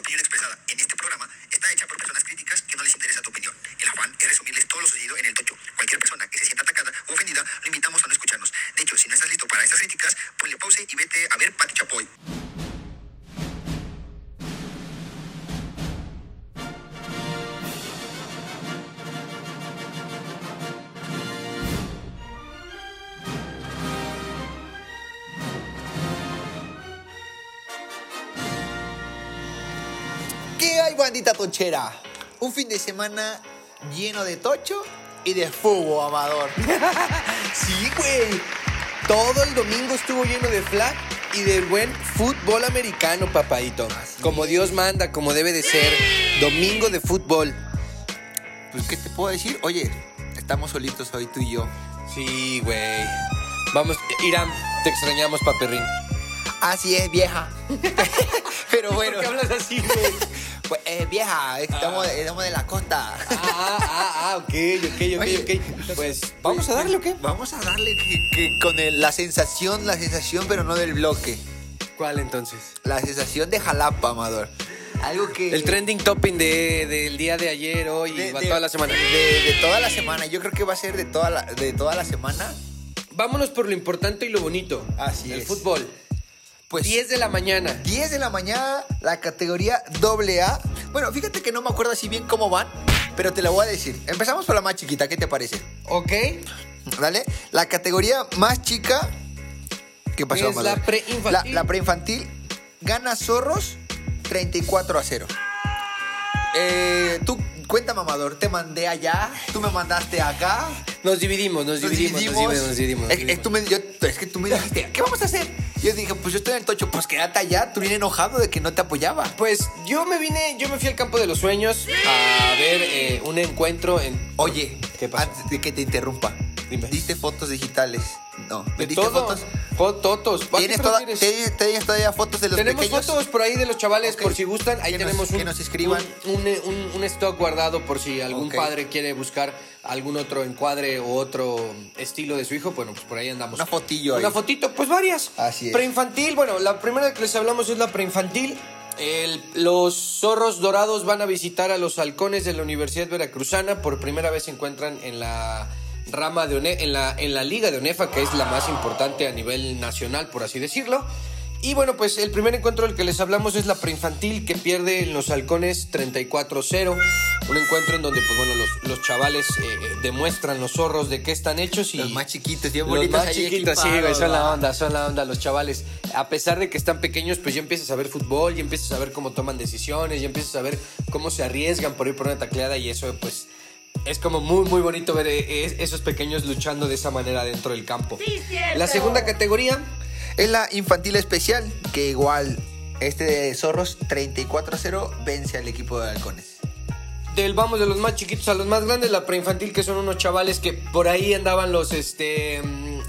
opinión expresada en este programa está hecha por personas críticas que no les interesa tu opinión. El afán es resumirles todo lo sucedido en el tocho. Cualquier persona que se sienta atacada o ofendida, lo invitamos a no escucharnos. De hecho, si no estás listo para estas críticas, ponle pause y vete a ver Pati Chapoy. ¿Qué hay, bandita tochera? Un fin de semana lleno de tocho y de fútbol, amador. Sí, güey. Todo el domingo estuvo lleno de flag y del buen fútbol americano, papadito. Como Dios manda, como debe de ser. Domingo de fútbol. Pues, ¿qué te puedo decir? Oye, estamos solitos hoy tú y yo. Sí, güey. Vamos, Irán, te extrañamos, paperrín. Así es, vieja. Pero bueno. ¿Por qué hablas así, güey? Pues, eh, vieja, estamos, estamos de la costa. Ah, ah, ah, ah, ok, ok, ok, Oye, ok. Pues, ¿vamos a darle o qué? Vamos a darle que, que con el- la sensación, la sensación, pero no del bloque. ¿Cuál entonces? La sensación de Jalapa, Amador. Algo que... El trending topping de, del día de ayer, hoy, de, va de- toda la semana. De, de toda la semana. Yo creo que va a ser de toda la, de toda la semana. Vámonos por lo importante y lo bonito. Así El es. fútbol. Pues 10 de la mañana. 10 de la mañana, la categoría AA. Bueno, fíjate que no me acuerdo así bien cómo van, pero te la voy a decir. Empezamos por la más chiquita, ¿qué te parece? ¿Ok? ¿Dale? La categoría más chica. ¿Qué pasó, Es la preinfantil. La, la preinfantil gana Zorros 34 a 0. Eh, tú, cuéntame, Amador, te mandé allá, tú me mandaste acá. Nos dividimos, nos Nos dividimos, nos dividimos, nos dividimos. nos Es, es dividimos. tú me- yo- es que tú me dijiste, ¿qué vamos a hacer? Yo dije, pues yo estoy en el tocho, pues quédate allá. Tú vienes enojado de que no te apoyaba. Pues yo me vine, yo me fui al campo de los sueños a ver eh, un encuentro en. Oye, ¿Qué pasó? antes de que te interrumpa, Dime. ¿diste fotos digitales? No, ¿me De diste todo. fotos? Fotos. ¿A qué ¿Tienes, te toda- refieres? ¿tienes, tienes todavía fotos de los Tenemos pequeños? fotos por ahí de los chavales, por si gustan. Ahí nos- tenemos un, que nos escriban. Un, un- stock guardado por si algún padre quiere buscar algún otro encuadre o otro estilo de su hijo. Bueno, pues por ahí andamos. Una fotillo Una ahí. fotito, pues varias. Así es. Preinfantil, bueno, la primera que les hablamos es la preinfantil. El- los zorros dorados van a visitar a los halcones de la Universidad Veracruzana. Por primera vez se encuentran en la rama de ONE- en la, en la liga de ONEFA, que es la más importante a nivel nacional, por así decirlo. Y bueno, pues el primer encuentro del que les hablamos es la preinfantil que pierde en los halcones 34-0. Un encuentro en donde, pues bueno, los, los chavales eh, eh, demuestran los zorros de qué están hechos y... Los más chiquitos, bien Los bonitos más ahí chiquitos, sí, güey, son la onda, son la onda los chavales. A pesar de que están pequeños, pues ya empiezas a ver fútbol, ya empiezas a ver cómo toman decisiones, ya empiezas a ver cómo se arriesgan por ir por una tacleada y eso, pues, es como muy, muy bonito ver eh, es- esos pequeños luchando de esa manera dentro del campo. La segunda categoría, Es la infantil especial, que igual este de Zorros 34 a 0 vence al equipo de halcones. del vamos de los más chiquitos a los más grandes, la preinfantil que son unos chavales que por ahí andaban los este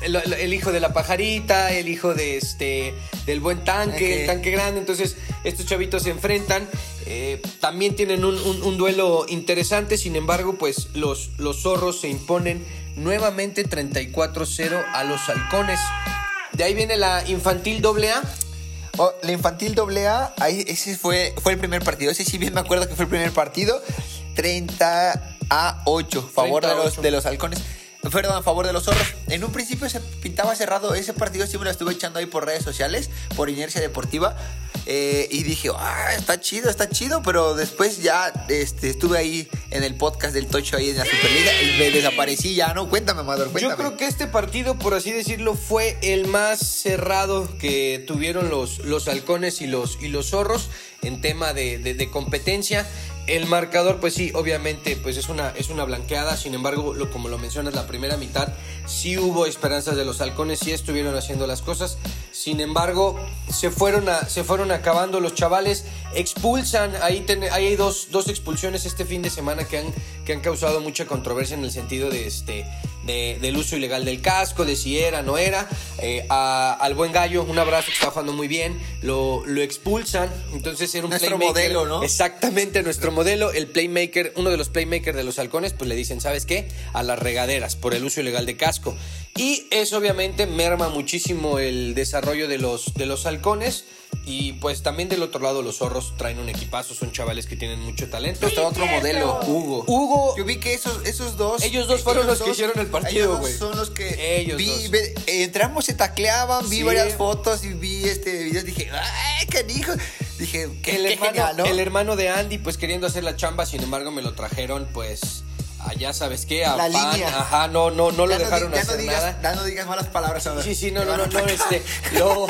el, el hijo de la pajarita, el hijo de este del buen tanque, el tanque grande, entonces estos chavitos se enfrentan, eh, también tienen un, un- un duelo interesante, sin embargo, pues los, los zorros se imponen nuevamente 34-0 a los halcones. De ahí viene la infantil AA. Oh, la infantil AA, ahí, ese fue, fue el primer partido. Ese sí bien me acuerdo que fue el primer partido. 30 a 8, favor 30 a de, los, 8. de los halcones. Perdón, a favor de los zorros. En un principio se pintaba cerrado. Ese partido sí me lo estuve echando ahí por redes sociales, por inercia deportiva. eh, y dije, ah, está chido, está chido. Pero después ya este, estuve ahí en el podcast del Tocho ahí en la Superliga y me desaparecí ya, ¿no? Cuéntame, Amador, cuéntame. Yo creo que este partido, por así decirlo, fue el más cerrado que tuvieron los, los halcones y los, y los zorros en tema de, de- de competencia. El marcador, pues sí, obviamente, pues es una, es una blanqueada. Sin embargo, lo, como lo mencionas, la primera mitad sí hubo esperanzas de los halcones, sí estuvieron haciendo las cosas. Sin embargo, se fueron, a, se fueron acabando los chavales, expulsan, ahí, ten- ahí hay dos, dos expulsiones este fin de semana que han, que han causado mucha controversia en el sentido de este, de- del uso ilegal del casco, de si era, no era. Eh, a- al buen gallo, un abrazo que está jugando muy bien, lo, lo expulsan. Entonces era un Nuestro playmaker. modelo, ¿no? Exactamente, nuestro modelo, el playmaker, uno de los playmakers de los halcones, pues le dicen, ¿sabes qué? A las regaderas por el uso ilegal de casco. Y eso obviamente merma muchísimo el desarrollo de los, de los halcones. Y pues también del otro lado los zorros traen un equipazo, son chavales que tienen mucho talento. Está otro modelo, Hugo. Hugo, Yo vi que esos, esos dos. Ellos dos fueron ellos los que hicieron el partido, ellos dos güey. Son los que. Ellos vi, dos. ve- entramos, se tacleaban, vi Sí. varias fotos y vi este video. Dije, ¡ay, canijo! Dije, qué, el, qué hermano, genial, ¿no? el hermano de Andy, pues queriendo hacer la chamba, sin embargo me lo trajeron, pues, allá sabes qué, a La pan. línea. Ajá, no, no, no lo Ya di- dejaron ya hacer no digas, nada. Ya no digas malas palabras ahora. Sí, sí, no, no, no, no, este, lo,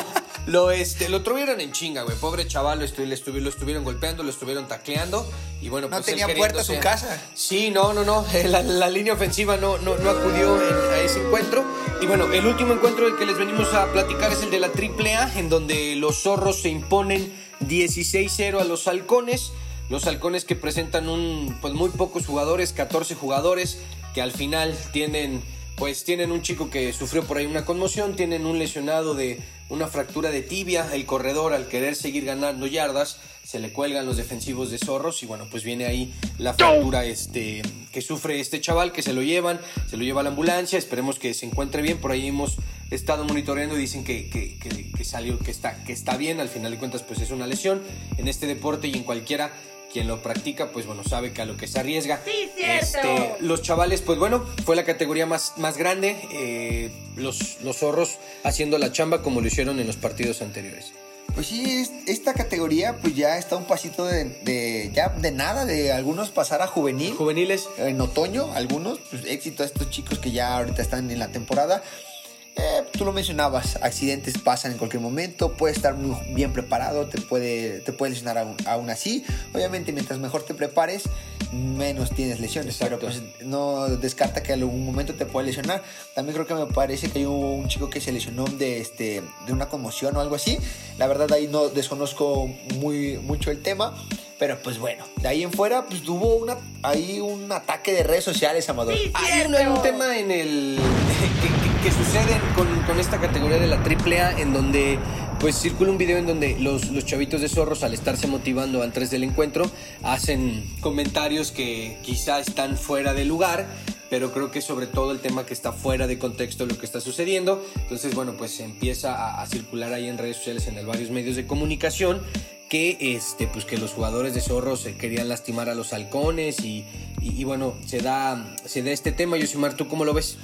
lo, este, lo tuvieron en chinga, güey. Pobre chaval, lo, estu- le estu- lo estuvieron golpeando, lo estuvieron tacleando. Y bueno, No pues él tenía puerta su casa. Sí, no, no, no. La, la línea ofensiva no, no, no acudió en- a ese encuentro. Y bueno, el último encuentro del que les venimos a platicar es el de la AAA, en donde los zorros se imponen 16-0 a los halcones. Los halcones que presentan un, pues muy pocos jugadores, 14 jugadores, que al final tienen, pues tienen un chico que sufrió por ahí una conmoción, tienen un lesionado de una fractura de tibia, el corredor al querer seguir ganando yardas, se le cuelgan los defensivos de zorros y bueno, pues viene ahí la fractura este, que sufre este chaval, que se lo llevan, se lo lleva a la ambulancia, esperemos que se encuentre bien, por ahí hemos estado monitoreando y dicen que, que, que- que salió, que está, que está bien, al final de cuentas pues es una lesión en este deporte y en cualquiera quien lo practica, pues bueno, sabe que a lo que se arriesga. Este, los chavales, pues bueno, fue la categoría más, más grande. eh, los, los zorros haciendo la chamba como lo hicieron en los partidos anteriores. Pues sí, es- esta categoría pues ya está un pasito de, de- ya de nada, de algunos pasar a juvenil. Juveniles, en otoño, algunos, pues éxito a estos chicos que ya ahorita están en la temporada. Eh, tú lo mencionabas, accidentes pasan en cualquier momento, puedes estar muy bien preparado, te puede, te puede lesionar aún, aún así. Obviamente, mientras mejor te prepares, menos tienes lesiones, Exacto. pero pues no descarta que en algún momento te puede lesionar. También creo que me parece que hay un chico que se lesionó de, este, de una conmoción o algo así. La verdad ahí no desconozco muy, mucho el tema. Pero pues bueno, de ahí en fuera pues hubo una, ahí un ataque de redes sociales, Amador. Hay un, hay un tema en el que, sucede con, con esta categoría de la AAA en donde pues circula un video en donde los, los chavitos de zorros al estarse motivando antes del encuentro hacen comentarios que quizá están fuera de lugar pero creo que sobre todo el tema que está fuera de contexto lo que está sucediendo. Entonces bueno pues empieza a, a circular ahí en redes sociales en varios medios de comunicación que este pues que los jugadores de zorros querían lastimar a los halcones y, y- y bueno se da se da este tema. Yosimar tú cómo lo ves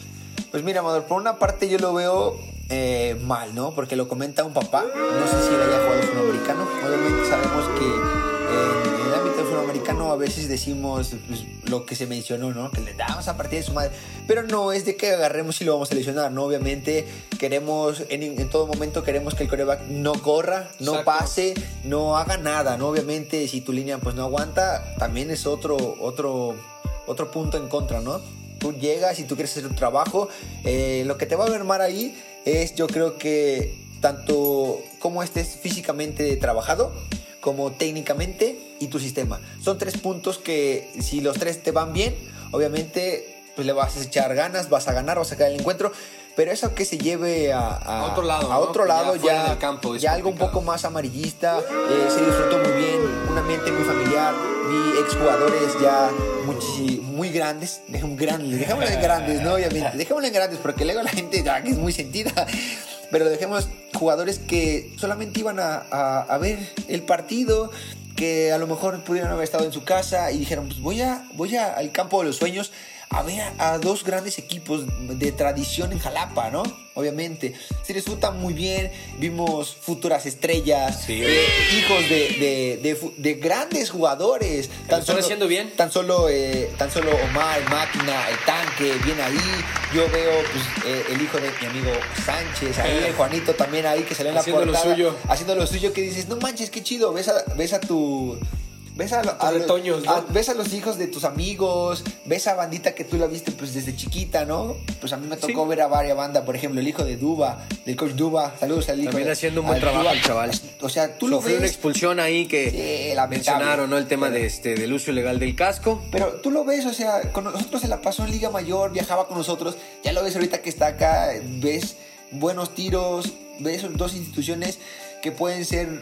Pues mira, Amador, por una parte yo lo veo eh, mal, ¿no? Porque lo comenta un papá. No sé si él haya jugado fútbol americano. Obviamente sabemos que en, en el ámbito del fútbol americano a veces decimos pues, lo que se mencionó, ¿no? Que le damos a partir de su madre. Pero no es de que agarremos y lo vamos a lesionar, ¿no? Obviamente queremos, en, en todo momento queremos que el coreback no corra, no Exacto. pase, no haga nada, ¿no? Obviamente si tu línea pues no aguanta, también es otro, otro, otro punto en contra, ¿no? Tú llegas y tú quieres hacer tu trabajo, eh, lo que te va a mermar ahí es yo creo que tanto como estés físicamente trabajado, como técnicamente y tu sistema. Son tres puntos que si los tres te van bien, obviamente pues le vas a echar ganas, vas a ganar, vas a sacar el encuentro. Pero eso que se lleve a, a- A otro lado, a otro lado ya, campo ya algo un poco más amarillista, eh, se disfrutó muy bien, un ambiente muy familiar, vi exjugadores ya muchi- muy grandes, dejémoslo en grandes, ¿no? Obviamente, dejémoslo en grandes porque luego la gente ya que es muy sentida, pero dejemos jugadores que solamente iban a, a- a ver el partido, que a lo mejor pudieron haber estado en su casa y dijeron, pues voy, a, voy a- al campo de los sueños a ver a, dos grandes equipos de tradición en Jalapa, ¿no? Obviamente. Se disfruta muy bien, vimos futuras estrellas, Sí. eh, hijos de, de- de fu- de grandes jugadores. lo están haciendo bien. Tan solo, eh, tan solo Omar, Máquina, el tanque, viene ahí. Yo veo pues, eh, el hijo de mi amigo Sánchez, ahí el Juanito también ahí que salió en la Haciendo lo portada, suyo. Haciendo lo suyo que dices, no manches, qué chido. Ves a, ves a tu... Ves a, a- retoños, ¿no? a- ves a los hijos de tus amigos, ves a bandita que tú la viste pues desde chiquita, ¿no? Pues a mí me tocó Sí. ver a varias bandas, por ejemplo, el hijo de Duba, del coach Duba, saludos al hijo También de- haciendo un buen trabajo Duba. el chaval. O sea, tú lo Sufrió una ves, expulsión ahí que Sí, mencionaron, ¿no? El tema Pero- de este, del uso ilegal del casco. pero tú lo ves, o sea, con nosotros se la pasó en Liga Mayor, viajaba con nosotros, ya lo ves ahorita que está acá, ves buenos tiros, ves dos instituciones que pueden ser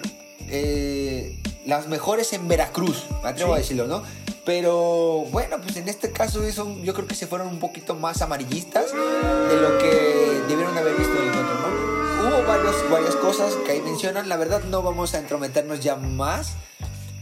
eh, las mejores en Veracruz, me atrevo Sí. a decirlo, ¿no? Pero bueno, pues en este caso eso, yo creo que se fueron un poquito más amarillistas de lo que debieron haber visto en el encuentro, ¿no? Hubo varios, varias cosas que ahí mencionan, la verdad no vamos a entrometernos ya más,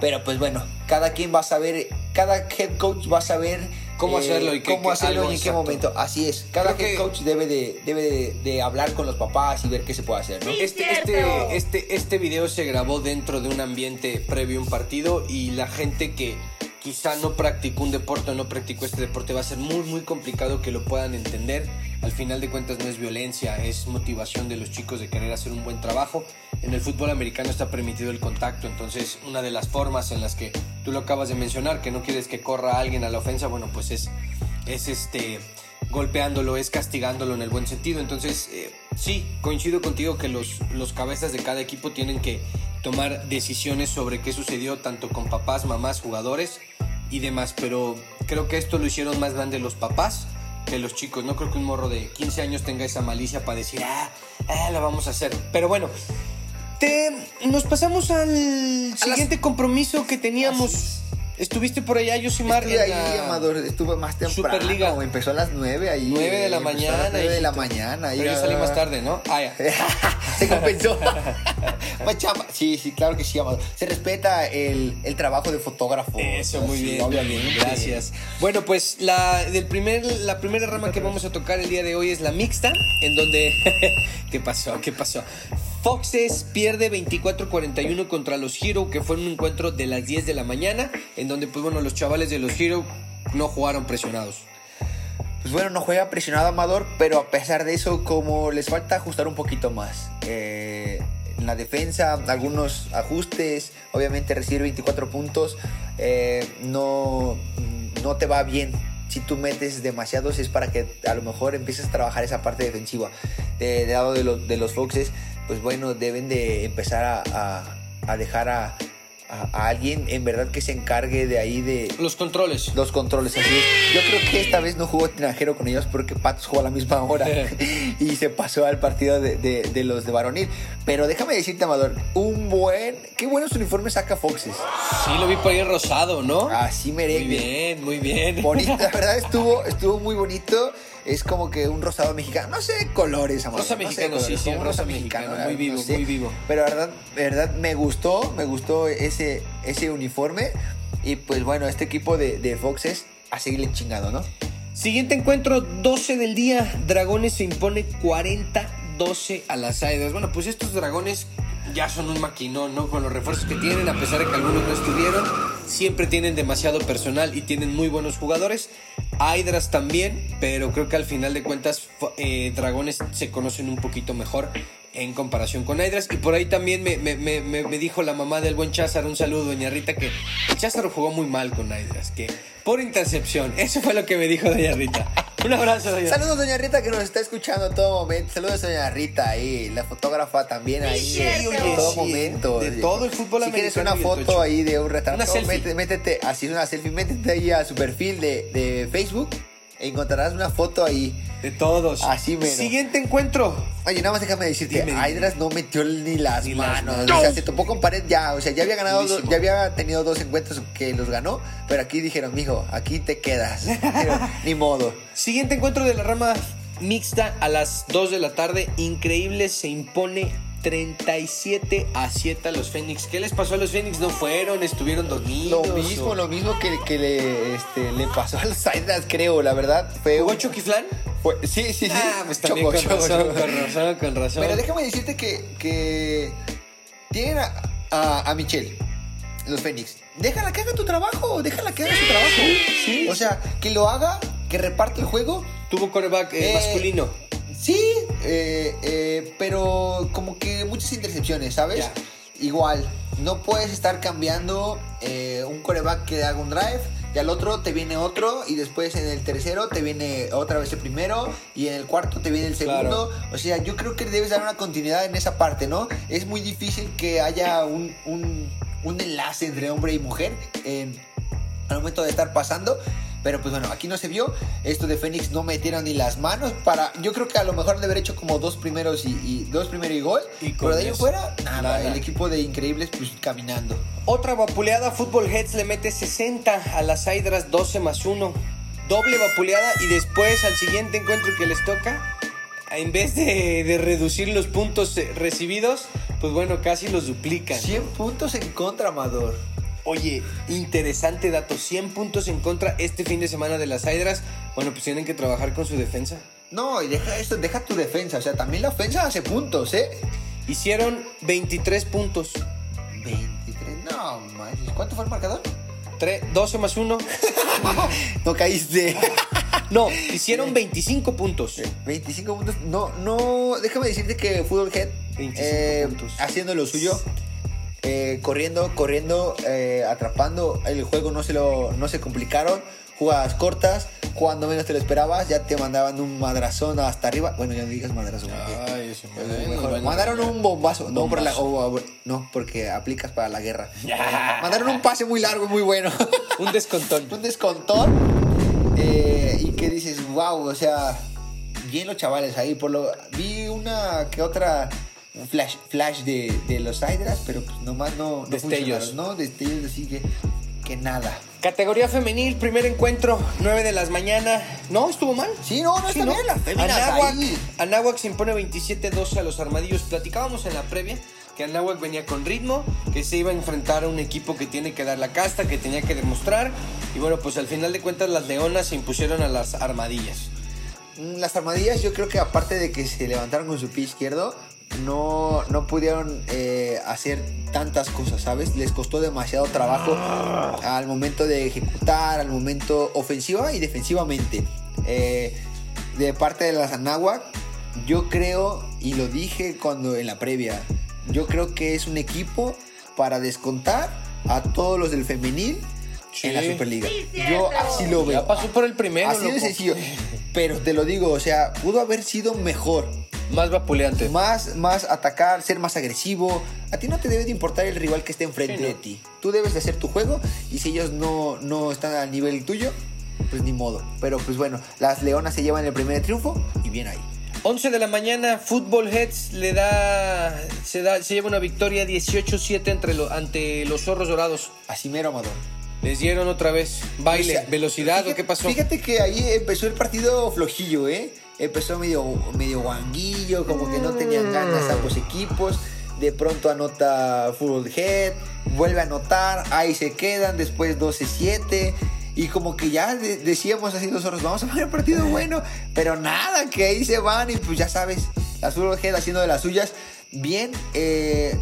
pero pues bueno, cada quien va a saber, cada head coach va a saber Cómo hacerlo y qué- cómo hacerlo y en qué exacto. momento. Así es, cada Creo head que- coach debe de, debe de, de hablar con los papás y ver qué se puede hacer, ¿no? Este, este, este, este video se grabó dentro de un ambiente previo a un partido y la gente que quizá no practicó un deporte o no practicó este deporte va a ser muy muy complicado que lo puedan entender. Al final de cuentas no es violencia, es motivación de los chicos de querer hacer un buen trabajo. En el fútbol americano está permitido el contacto, entonces una de las formas en las que tú lo acabas de mencionar, que no quieres que corra alguien a la ofensa, bueno, pues es, es este golpeándolo, es castigándolo en el buen sentido. Entonces, eh, sí, coincido contigo que los, los cabezas de cada equipo tienen que tomar decisiones sobre qué sucedió tanto con papás, mamás, jugadores y demás. Pero creo que esto lo hicieron más grande los papás que los chicos. No creo que un morro de 15 años tenga esa malicia para decir, ah, ah, la vamos a hacer. Pero bueno. Te, nos pasamos al siguiente compromiso que teníamos. Estuviste por allá. Estuve en ahí, la- Amador, estuve más temprano. Superliga. Empezó a las 9 ahí. 9 de la mañana. A las 9 de la mañana. Pero yo salí más tarde, ¿no? Ah, ya. Se compensó. Sí, sí, claro que sí, Amador. Se respeta el, el trabajo de fotógrafo. Eso, muy Sí, bien. Obviamente. Gracias. Bueno, pues la, del primer, la primera rama que vamos a tocar el día de hoy es la mixta, en donde... ¿Qué pasó? ¿Qué pasó? Foxes pierde 24-41 contra los Hero, que fue un encuentro de las 10 de la mañana, en donde, pues bueno, los chavales de los Hero no jugaron presionados. Pues bueno, no juega presionado Amador, pero a pesar de eso, como les falta ajustar un poquito más. Eh, en la defensa, algunos ajustes, obviamente recibir 24 puntos, eh, no, no te va bien. Si tú metes demasiados es para que a lo mejor empieces a trabajar esa parte defensiva. De, lado de los Foxes, pues bueno, deben de empezar a, a- a dejar a, alguien en verdad que se encargue de ahí de, Los controles. los controles, así es. Yo creo que esta vez no jugó Tinajero con ellos porque Patos jugó a la misma hora y se pasó al partido de, de- de los de varonil. Pero déjame decirte, Amador, un buen. Qué buenos uniformes saca Foxes. Sí, lo vi por ahí rosado, ¿no? Así muy merengue. bien, muy bien. Bonito, la verdad estuvo, estuvo muy bonito. Es como que un rosado mexicano. No sé colores, Amador. Rosa no mexicano, sí, sí, un rosa mexicano, muy vivo, sé. muy vivo. Pero verdad, verdad, me gustó, me gustó ese, ese uniforme. Y pues bueno, este equipo de, de Foxes a seguirle chingado, ¿no? Siguiente encuentro, 12 del día. Dragones se impone 40-12 a las Aedas. Bueno, pues estos dragones ya son un maquinón, ¿no? Con los refuerzos que tienen, a pesar de que algunos no estuvieron, siempre tienen demasiado personal y tienen muy buenos jugadores. Hydras también, pero creo que al final de cuentas eh, Dragones se conocen un poquito mejor en comparación con Hydras. Y por ahí también me, me- me- me- dijo la mamá del buen Cházaro, un saludo, doña Rita, que el Cházaro jugó muy mal con Hydras, que por intercepción. Eso fue lo que me dijo doña Rita. Un abrazo, doña Rita. Saludos, doña Rita, que nos está escuchando en todo momento. Saludos, doña Rita, ahí, la fotógrafa también ahí, Sí, en oye, todo sí, momento. de todo el fútbol Si quieres americano una foto ahí de un retrato, Una selfie. métete, métete, así una selfie, métete ahí a su perfil de, de Facebook e encontrarás una foto ahí. De todos. Así mero. Siguiente encuentro. Oye, nada más déjame decirte, Dime, dime. Hydras no metió ni las Ni las manos. manos. O sea, se topó con pared ya. O sea, ya había ganado, do- ya había tenido dos encuentros que los ganó. Pero aquí dijeron, mijo, aquí te quedas. Pero, ni modo. Siguiente encuentro de la rama mixta a las 2 de la tarde. Increíble, se impone 37 a 7 a los Fénix. ¿Qué les pasó a los Fénix? No fueron, estuvieron Lo dormidos. mismo, o- lo mismo que, que le, este, le pasó a los creo, la verdad. Fue ¿Jugó Flan? fue- sí, sí, sí. Ah, pues también Choco, con choco, razón, choco. con razón, con razón. Pero déjame decirte que, que tienen a, a, a Michelle, los Fénix. Déjala que haga tu trabajo, déjala que haga su trabajo. sí. O sea, que lo haga, que reparte el juego. Tuvo coreback eh, Eh, masculino. Sí, eh, eh, pero como que muchas intercepciones, ¿sabes? Ya. Igual, no puedes estar cambiando eh, un coreback que haga un drive y al otro te viene otro y después en el tercero te viene otra vez el primero y en el cuarto te viene el segundo. O sea, yo creo que debes dar una continuidad en esa parte, ¿no? Es muy difícil que haya un, un, un enlace entre hombre y mujer en, al momento de estar pasando. Pero pues bueno, aquí no se vio. Esto de Fénix no metieron ni las manos para. Yo creo que a lo mejor de haber hecho como dos primeros y, y- dos primeros y gol. Y pero de ahí eso, fuera, nada, nada. El equipo de Increíbles, pues caminando. Otra vapuleada, Fútbol Heads le mete 60 a las Hydras 12 más 1. Doble vapuleada y después al siguiente encuentro que les toca, en vez de, de reducir los puntos eh, recibidos, pues bueno, casi los duplican. 100 puntos en contra, Amador. Oye, interesante dato, 100 puntos en contra este fin de semana de las Hydras. Bueno, pues tienen que trabajar con su defensa. No, y deja esto, deja tu defensa. O sea, también la ofensa hace puntos, ¿eh? Hicieron 23 puntos. 23, no, manches. ¿Cuánto fue el marcador? Tre- 12 más 1. No caíste. No, hicieron 25 puntos. 25 puntos. No, no. Déjame decirte que Fútbol Head 25 eh, puntos. haciendo lo suyo. Eh, corriendo, corriendo, eh, atrapando. El juego no se lo no se complicaron. Jugadas cortas. Cuando menos te lo esperabas, ya te mandaban un madrazón hasta arriba. Bueno, ya no digas madrazón. Ay, Eh, mejor. Mandaron un bombazo. No, por la- o- o- no, porque aplicas para la guerra. Mandaron un pase muy largo, muy bueno. Un descontón. un descontón. eh, y que dices, wow, o sea, bien los chavales ahí. Por lo, vi una que otra flash, flash de, de los Hydras, pero pues nomás no, no Destellos. ¿no? Destellos así que, que nada. Categoría femenil, primer encuentro, 9 de las mañana. No, estuvo mal. Sí, no, no Sí, está ¿no? bien las Anáhuac. Anáhuac se impone 27-12 a los armadillos. Platicábamos en la previa que Anáhuac venía con ritmo, que se iba a enfrentar a un equipo que tiene que dar la casta, que tenía que demostrar. Y bueno, pues al final de cuentas las leonas se impusieron a las armadillas. Mm, Las armadillas, yo creo que aparte de que se levantaron con su pie izquierdo, no, no pudieron eh, hacer tantas cosas, ¿sabes? Les costó demasiado trabajo al momento de ejecutar, al momento ofensiva y defensivamente. Eh, de parte de las Anáhuac, yo creo, y lo dije cuando en la previa, yo creo que es un equipo para descontar a todos los del femenil en la Sí. Superliga. Yo así lo veo. Ya pasó por el primero, Así de loco. sencillo. Pero te lo digo, o sea, pudo haber sido mejor. Más vapuleante. Más, más atacar, ser más agresivo. A ti no te debe de importar el rival que esté enfrente Sí, ¿no? de ti. Tú debes de hacer tu juego y si ellos no, no están al nivel tuyo, pues ni modo. Pero pues bueno, las Leonas se llevan el primer triunfo y bien ahí. 11 de la mañana, Football Heads le da se, da, se lleva una victoria 18-7 entre lo- ante los zorros dorados. Así mero, Amador. Les dieron otra vez baile, O sea, velocidad, fíjate- ¿o qué pasó? Fíjate que ahí empezó el partido flojillo, ¿eh? Empezó medio, medio guanguillo, como que no tenían ganas ambos equipos. De pronto anota Full Head, vuelve a anotar, ahí se quedan, después 12-7. Y como que ya de- decíamos así los zorros, vamos a ver un partido bueno. Pero nada, que ahí se van y pues ya sabes, las Full Head haciendo de las suyas. Bien, eh,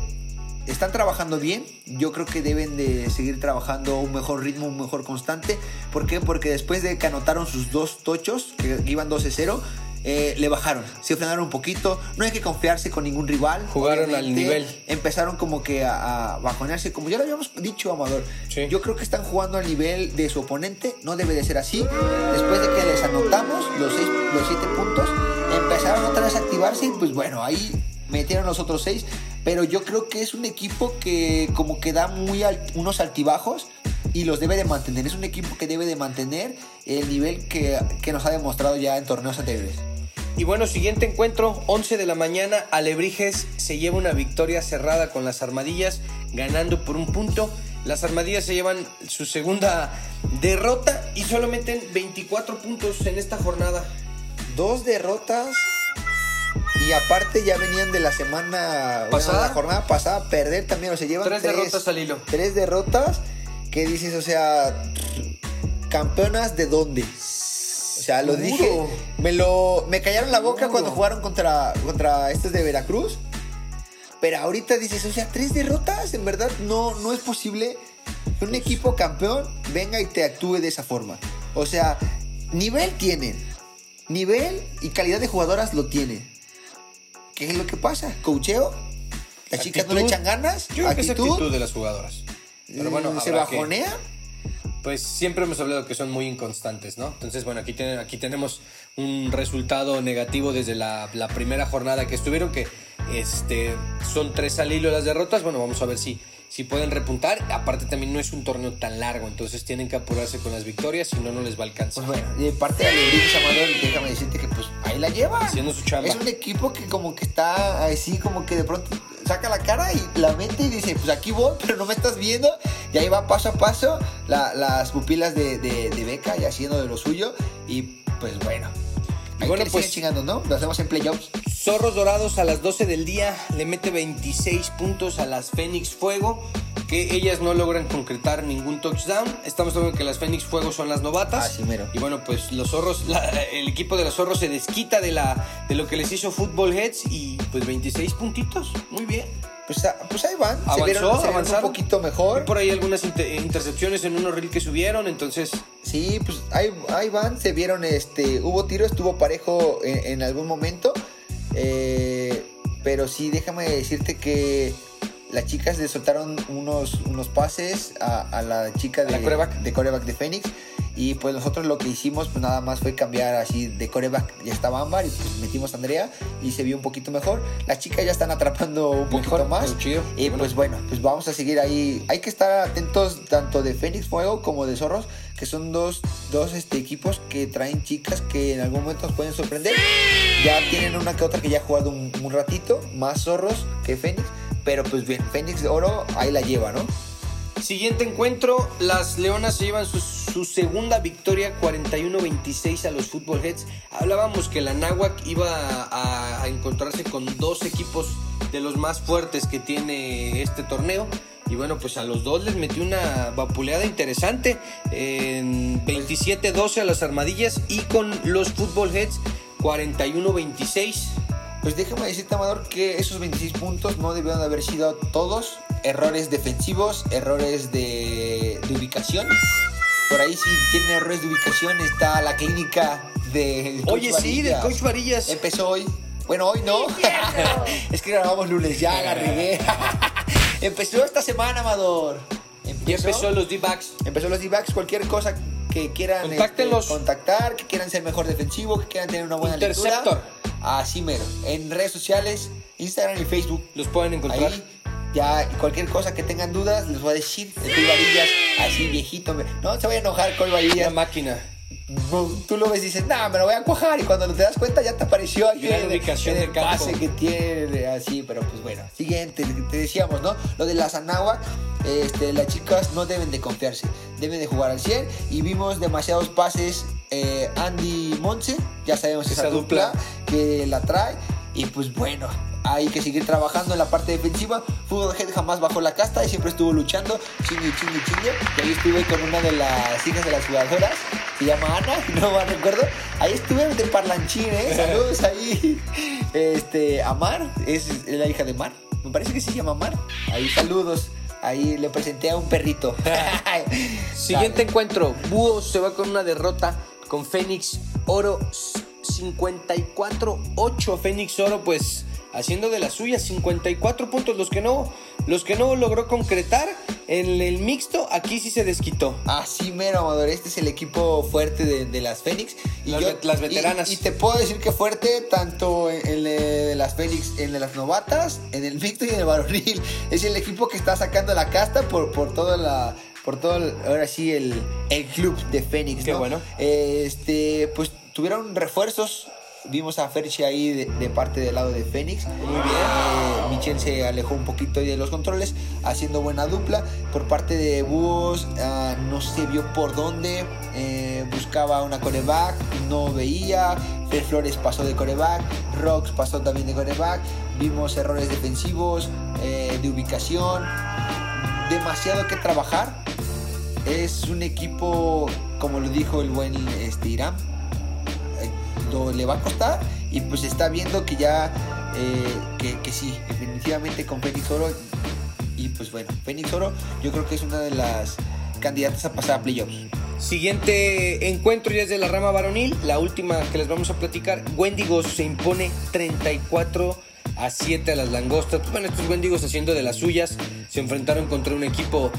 están trabajando bien. Yo creo que deben de seguir trabajando un mejor ritmo, un mejor constante. ¿Por qué? Porque después de que anotaron sus dos tochos, que iban 12-0, eh, le bajaron. Se frenaron un poquito. No hay que confiarse con ningún rival. Jugaron al nivel. Empezaron como que a, a bajonearse. Como ya lo habíamos dicho, Amador. Sí. Yo creo que están jugando al nivel de su oponente. No debe de ser así. Después de que les anotamos los, seis, los siete puntos, empezaron otra vez a activarse. Y pues bueno, ahí metieron los otros seis. Pero yo creo que es un equipo que como que da muy al- unos altibajos y los debe de mantener. Es un equipo que debe de mantener el nivel que, que nos ha demostrado ya en torneos anteriores. Y bueno, siguiente encuentro, 11 de la mañana, Alebrijes se lleva una victoria cerrada con las armadillas, ganando por un punto. Las armadillas se llevan su segunda derrota y solo meten 24 puntos en esta jornada. Dos derrotas y aparte ya venían de la semana bueno, ¿Pasada? la jornada pasada a perder también, o sea, llevan Tres derrotas al hilo. Tres derrotas que dices, o sea, campeonas de dónde? O sea, lo dije, me lo me callaron la boca cuando jugaron contra contra estos de Veracruz. Pero ahorita dices, o sea, tres derrotas, en verdad no no es posible que un equipo campeón venga y te actúe de esa forma. O sea, nivel tienen. Nivel y calidad de jugadoras lo tienen. ¿Qué es lo que pasa? ¿Cocheo? ¿Las chicas no le Actitud. echan ganas? Yo creo que es actitud de las jugadoras. Pero bueno, ¿Se habrá que- bajonea? Pues siempre hemos hablado que son muy inconstantes, ¿no? Entonces, bueno, aquí, tienen, aquí tenemos un resultado negativo desde la, la primera jornada que estuvieron, que este, son tres al hilo las derrotas. Bueno, vamos a ver si, si pueden repuntar. Aparte, también no es un torneo tan largo, entonces tienen que apurarse con las victorias, si no, no les va a alcanzar. Pues bueno, y de parte de Alebrije Amador, déjame decirte que pues ahí la lleva. Haciendo su chamba. Es un equipo que como que está así, como que de pronto saca la cara y la mete y dice, pues aquí voy, pero no me estás viendo. Y ahí va paso a paso la- las pupilas de, de, de Beca y haciendo de lo suyo. Y pues bueno. Ahí bueno, que pues- chingando, ¿no? Lo hacemos en playoffs. Zorros Dorados a las 12 del día le mete 26 puntos a las Fénix Fuego, que ellas no logran concretar ningún touchdown. Estamos hablando que las Fénix Fuego son las novatas. Así mero. Y bueno, pues los zorros, la- el equipo de los zorros se desquita de, la, de lo que les hizo Football Heads y pues 26 puntitos. Muy bien. Pues, ah, pues ahí van. Avanzó, se vieron, se vieron un poquito Y mejor. por ahí algunas inter- intercepciones en unos reel que subieron, entonces Sí, pues ahí, ahí van, se vieron, este, hubo tiro, estuvo parejo en, en algún momento, eh, pero sí, déjame decirte que las chicas le soltaron unos, unos pases a, a la chica de, la quarterback. de coreback de Phoenix y pues nosotros lo que hicimos pues nada más fue cambiar así de coreback, ya estaba Ámbar y pues metimos a Andrea y se vio un poquito mejor, las chicas ya están atrapando un poquito Mejor, más pero chido. y Bueno. pues bueno, pues vamos a seguir ahí. Hay que estar atentos tanto de Fénix Fuego como de Zorros, que son dos, dos este, equipos que traen chicas que en algún momento nos pueden sorprender. Ya tienen una que otra que ya ha jugado un, un ratito, más Zorros que Fénix. Pero pues bien, Fénix de Oro ahí la lleva, ¿no? Siguiente encuentro, las Leonas se llevan su, segunda victoria 41-26 a los Football Heads. Hablábamos que la Náhuac iba a, encontrarse con dos equipos de los más fuertes que tiene este torneo. Y bueno, pues a los dos les metió una vapuleada interesante. En 27-12 a las Armadillas y con los Football Heads 41-26. Pues déjame decirte, Amador, que esos 26 puntos no debieron de haber sido todos errores defensivos, errores de, de ubicación. Por ahí si tienen errores de ubicación está la clínica de... Oye, sí, del Varillas. Coach Varillas. Empezó hoy. Bueno, hoy no. es que grabamos lunes, ya la regué. empezó esta semana, Amador. Ya empezó los D-backs. Empezó los D-backs, cualquier cosa que quieran este, contactar, que quieran ser mejor defensivo, que quieran tener una buena Interceptor. lectura. Así mero. En redes sociales, Instagram y Facebook. Los pueden encontrar. Ahí ya cualquier cosa que tengan dudas les voy a decir. El Varillas, así viejito. me- No se vaya a enojar Una Varillas. máquina. No, Tú lo ves y dices, nah, me lo voy a cuajar. Y cuando te das cuenta ya te apareció aquí en, ubicación en del el campo. pase que tiene, así. Pero pues bueno, siguiente, te decíamos, ¿no? Lo de las Anáhuac, este, las chicas no deben de confiarse. Deben de jugar al 100. Y vimos demasiados pases. eh, Andy Monse, ya sabemos esa, Esa dupla, dupla. que la trae. Y pues bueno, hay que seguir trabajando en la parte defensiva. Fútbol Head jamás bajó la casta y siempre estuvo luchando, chingue, chingue, chingue. Y ahí estuve con una de las hijas de las jugadoras, se llama Ana, no mal recuerdo. Ahí estuve de parlanchín, ¿eh? Saludos ahí. Este, Amar, es la hija de Mar, me parece que se llama Mar. Ahí saludos. Ahí le presenté a un perrito. Siguiente encuentro. Búhos se va con una derrota con Fénix Oro 54-8. Fénix Oro, pues haciendo de las suyas 54 puntos. Los que no, los que no logró concretar en el mixto, aquí sí se desquitó. Así mero, Amador. Este es el equipo fuerte de, de las Fénix. Las ve- las veteranas. Y, y te puedo decir que fuerte tanto en de las Fénix, en de las novatas, en el mixto y en el varonil. Es el equipo que está sacando la casta por, por toda la. Por todo, el- ahora sí, el, el club de Fénix. Qué ¿no? bueno. Este, pues tuvieron refuerzos. Vimos a Ferchi ahí de, parte del lado de Fénix. Muy bien. Michel se alejó un poquito de los controles, haciendo buena dupla. Por parte de Búhos, ah, no se vio por dónde. eh, buscaba una coreback, no veía. Fer Flores pasó de coreback. Rox pasó también de coreback. Vimos errores defensivos, eh, de ubicación. Demasiado que trabajar. Es un equipo, como lo dijo el buen este, Irán, le va a costar y pues está viendo que ya, eh, que, que sí, definitivamente con Fénix Oro y pues bueno, Fénix Oro yo creo que es una de las candidatas a pasar a playoffs. Siguiente encuentro ya es de la rama varonil, la última que les vamos a platicar. Wendigos se impone 34 a 7 a las langostas. Pues bueno, estos Wendigos haciendo de las suyas se enfrentaron contra un equipo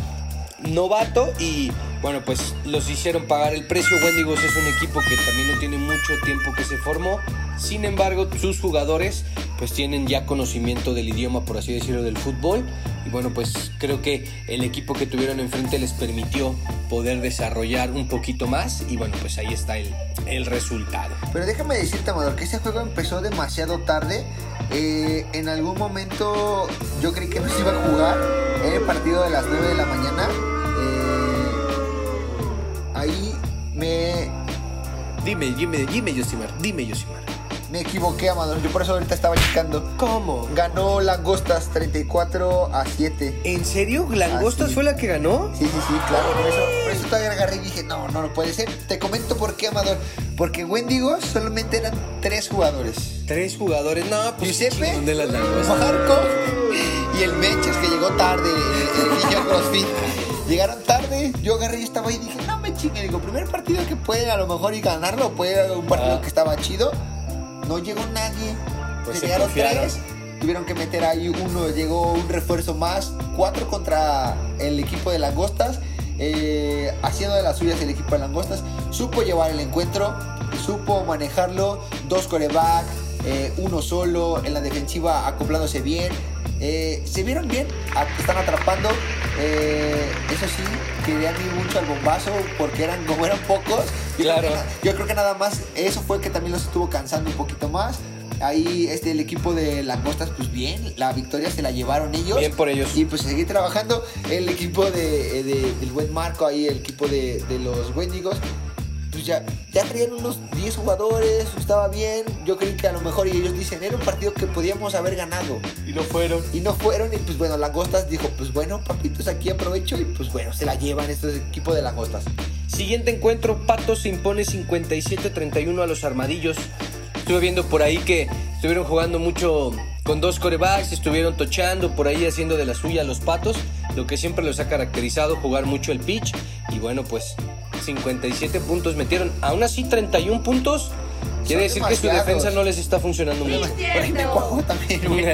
novato y bueno, pues los hicieron pagar el precio. Wendigos es un equipo que también no tiene mucho tiempo que se formó Sin embargo, sus jugadores pues tienen ya conocimiento del idioma, por así decirlo, del fútbol. Y bueno, pues creo que el equipo que tuvieron enfrente les permitió poder desarrollar un poquito más. Y bueno, pues ahí está el, el resultado. Pero déjame decirte, Amador, que ese juego empezó demasiado tarde. Eh, en algún momento yo creí que no se iba a jugar. Era el partido de las 9 de la mañana. Me, Dime, dime, dime, Yosimar, dime, Yosimar. me equivoqué, Amador. Yo por eso ahorita estaba checando. ¿Cómo? Ganó Langostas 34 a 7. ¿En serio? ¿Langostas Ah, sí. fue la que ganó? Sí, sí, sí, claro. Por eso, por eso todavía agarré y dije, no, no, no puede ser. Te comento por qué, Amador. Porque Wendigo solamente eran tres jugadores. Tres jugadores. No, pues Giuseppe, de las langostas. Marco y el Meches que llegó tarde, el, el niño CrossFit. Llegaron tarde, yo agarré y estaba ahí y dije, no me chingue, digo, primer partido que pueden a lo mejor y ganarlo, puede un partido Ah. que estaba chido. No llegó nadie, Pues se llegaron tres, tuvieron que meter ahí uno, llegó un refuerzo más, cuatro contra el equipo de Langostas. eh, haciendo de las suyas el equipo de Langostas, supo llevar el encuentro, supo manejarlo, dos coreback, eh, uno solo, en la defensiva acoplándose bien. Eh, se vieron bien, a- están atrapando. eh, eso sí, querían ir mucho al bombazo porque eran como eran pocos. Yo Claro. creo que yo creo que nada más eso fue que también los estuvo cansando un poquito más. Ahí este, el equipo de Langostas, pues bien, la victoria se la llevaron ellos. Bien por ellos. Y pues seguir trabajando. El equipo de, eh, de- del buen Marco, ahí el equipo de, de los Wendigos, pues ya, ya traían unos 10 jugadores, estaba bien. Yo creí que a lo mejor, y ellos dicen, era un partido que podíamos haber ganado. Y no fueron. Y no fueron, y pues bueno, Langostas dijo, pues bueno, papitos, aquí aprovecho, y pues bueno, se la llevan estos equipos de Langostas. Siguiente encuentro, Patos se impone 57-31 a los Armadillos. Estuve viendo por ahí que estuvieron jugando mucho con dos corebacks, estuvieron tochando por ahí haciendo de la suya a los Patos, lo que siempre los ha caracterizado, jugar mucho el pitch. Y bueno, pues 57 puntos metieron. Aún así, 31 puntos. Quiere Son decir que su defensa no les está funcionando mucho. Por ahí me cuajó también, güey.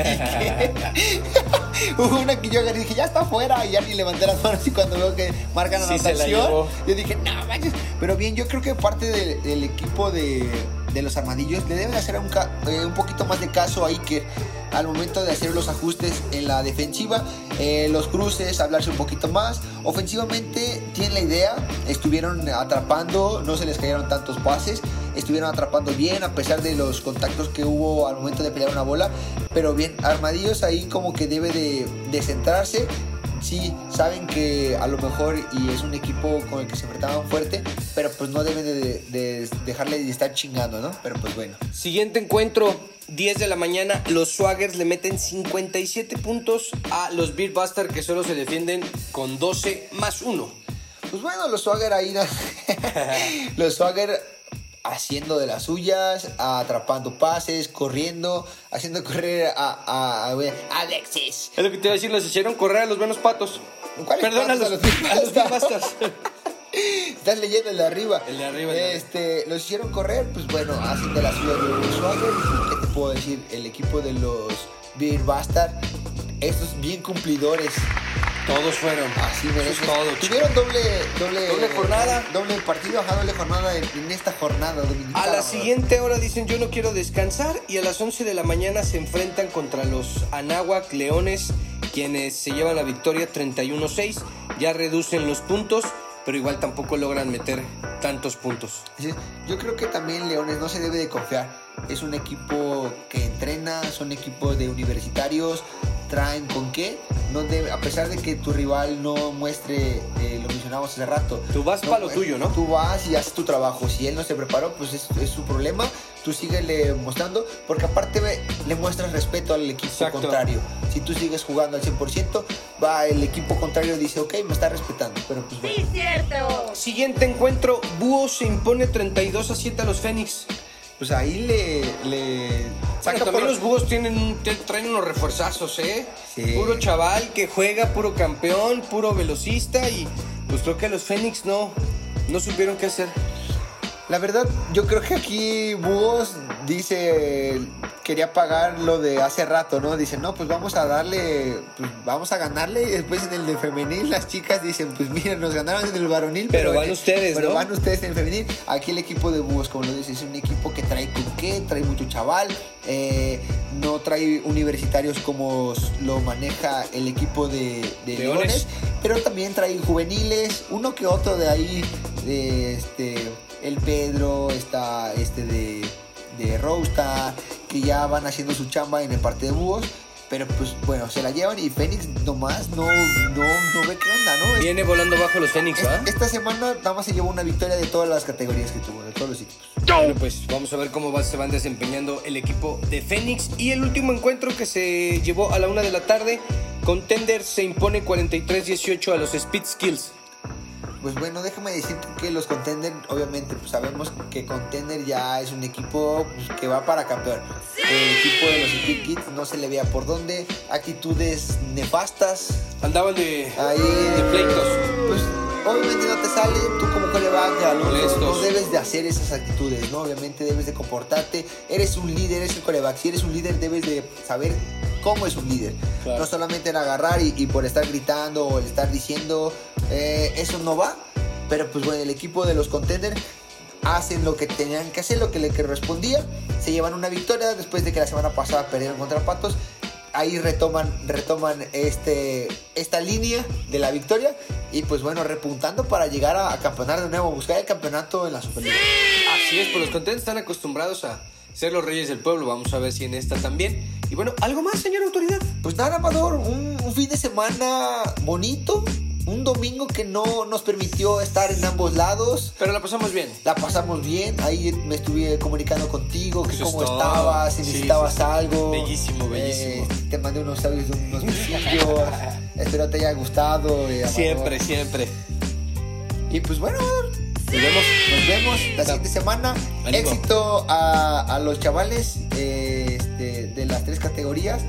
Hubo una que yo agarré y dije, ya está afuera, y ya ni levanté las manos y cuando veo que marcan Sí, la anotación, llevó. yo dije, no manches. Pero bien, yo creo que parte de- del equipo de, de los armadillos le deben hacer un, ca- eh, un poquito más de caso ahí que al momento de hacer los ajustes en la defensiva, eh, los cruces, hablarse un poquito más. Ofensivamente tienen la idea, estuvieron atrapando, no se les cayeron tantos pases, estuvieron atrapando bien a pesar de los contactos que hubo al momento de pelear una bola. Pero bien, Armadillos ahí como que debe de, de centrarse. Sí, saben que a lo mejor y es un equipo con el que se enfrentaban fuerte, pero pues no deben de, de dejarle de estar chingando, ¿no? Pero pues bueno. Siguiente encuentro, 10 de la mañana, los Swaggers le meten 57 puntos a los Beer Buster que solo se defienden con 12 más 1. Pues bueno, los Swagger ahí, los Swagger haciendo de las suyas, atrapando pases, corriendo, haciendo correr a, a, a- a Alexis. Es lo que te iba a decir, los hicieron correr a los buenos patos. ¿Cuáles Perdón, a patos? los, A los a los Beer Busters. Estás leyendo el de arriba. El de arriba, de Este, los hicieron correr, pues bueno, hacen de las suyas los Swagger. ¿Qué te puedo decir? El equipo de los Beer Bastard, estos bien cumplidores. Todos fueron. Así Eso merecen. es todo. Tuvieron doble, doble, Doble jornada. Doble partido, ajá, doble jornada en, en esta jornada dominical. A la siguiente hora dicen yo no quiero descansar y a las 11 de la mañana se enfrentan contra los Anáhuac Leones, quienes se llevan la victoria 31-6. Ya reducen los puntos, pero igual tampoco logran meter tantos puntos. Yo creo que también Leones no se debe de confiar. Es un equipo que entrena, son equipos de universitarios, traen con qué. No debe- a pesar de que tu rival no muestre, eh, lo mencionamos hace rato. Tú vas no pa' lo tuyo, ¿no? Tú vas y haces tu trabajo. Si él no se preparó, pues es, es su problema. Tú síguele mostrando, porque aparte ve, le muestras respeto al equipo Exacto. contrario. Si tú sigues jugando al 100%, va el equipo contrario y dice, ok, me está respetando. Pero pues bueno. Sí, cierto. Siguiente encuentro, Búho se impone 32 a 7 a los Fénix. Pues ahí le, le Bueno, también los búhos tienen traen unos refuerzazos, ¿eh? Sí. Puro chaval que juega, puro campeón, puro velocista y pues creo que los Fénix no, no supieron qué hacer. La verdad, yo creo que aquí Búhos dice quería pagar lo de hace rato, ¿no? Dicen, no, pues vamos a darle, pues vamos a ganarle. Y después en el de femenil, las chicas dicen, pues miren, nos ganaron en el varonil. Pero van ustedes, Pero ¿no? van ustedes en el femenil. Aquí el equipo de Búhos, como lo dices, es un equipo que trae con qué, trae mucho chaval. eh, no trae universitarios como lo maneja el equipo de, de Leones. Leones. Pero también trae juveniles, uno que otro de ahí, de este, el Pedro, está este de, de Rosta, que ya van haciendo su chamba en el parte de búhos. Pero pues bueno, se la llevan y Fénix nomás no, no, no ve qué onda, ¿no? Viene volando bajo los Fénix. Esta, esta semana nada más se llevó una victoria de todas las categorías que tuvo, de todos los equipos. Bueno, pues vamos a ver cómo va- se van desempeñando el equipo de Fénix. Y el último encuentro que se llevó a la una de la tarde, Contender se impone 43-18 a los Speed Skills. Pues bueno, déjame decirte que los Contender, obviamente, pues sabemos que Contender ya es un equipo pues, que va para campeón. El equipo de los Speed Kids no se le veía por dónde, actitudes nefastas, Andaban de, ahí de pleitos. Pues obviamente no te sale, tú como Molestos. no debes de hacer esas actitudes, ¿no? Obviamente debes de comportarte, eres un líder, eres el coreback, si eres un líder debes de saber cómo es un líder. Claro. No solamente en agarrar y, y por estar gritando o el estar diciendo, eh, eso no va, pero pues bueno, el equipo de los contenders hacen lo que tenían que hacer, lo que le correspondía, se llevan una victoria después de que la semana pasada perdieron contra Patos. Ahí retoman, retoman este, esta línea de la victoria y pues bueno, repuntando para llegar a, a campeonar de nuevo, buscar el campeonato en la Superliga. Así es, pues los Contenders están acostumbrados a ser los reyes del pueblo. Vamos a ver si en esta también. Y bueno, ¿algo más, señor autoridad? Pues nada, Amador, un, un fin de semana bonito, un domingo que no nos permitió estar en ambos lados. Pero la pasamos bien. La pasamos bien, ahí me estuve comunicando contigo, que Eso cómo es estabas, si necesitabas sí, algo. Bellísimo, bellísimo. Eh, te mandé unos audios de unos besillos. Espero te haya gustado. eh. Siempre, siempre. Y pues bueno, Nos vemos. nos vemos la siguiente semana. Ánimo. Éxito a, a los chavales eh, este, de las tres categorías.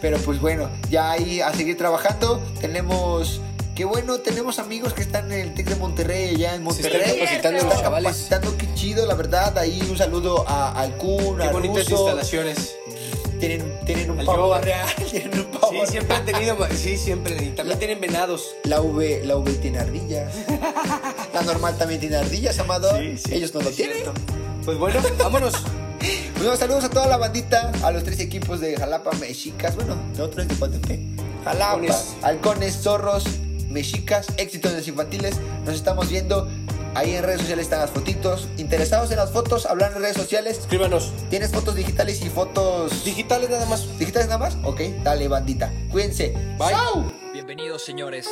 Pero pues bueno, ya ahí a seguir trabajando. Tenemos, qué bueno, tenemos amigos que están en el TEC de Monterrey, allá en Se están Monterrey. capacitando Están capacitando, qué chido, la verdad. Ahí un saludo a, al Kun, Qué al bonitas Ruso. instalaciones. Tienen, tienen un pavo real, tienen un pavo Sí, siempre han tenido. Sí, siempre. Y también tienen venados. La V, la V tiene ardillas. La normal también tiene ardillas, Amador. Ellos no lo tienen. cierto. Pues bueno, vámonos. Pues bueno, saludos a toda la bandita, a los tres equipos de Jalapa, Mexicas, bueno, de otros de Coatepec. Jalapa, Halcones. Halcones, Zorros, Mexicas, éxito en los infantiles. Nos estamos viendo. Ahí en redes sociales están las fotitos. Interesados en las fotos, hablar en redes sociales. Escríbanos. ¿Tienes fotos digitales y fotos Digitales nada más. digitales nada más? Ok, dale bandita. Cuídense. Bye. Bienvenidos señores.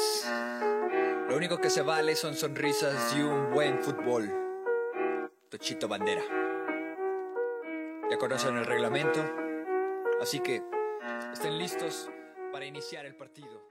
Lo único que se vale son sonrisas y un buen fútbol. Tochito Bandera. Ya conocen el reglamento, así que estén listos para iniciar el partido.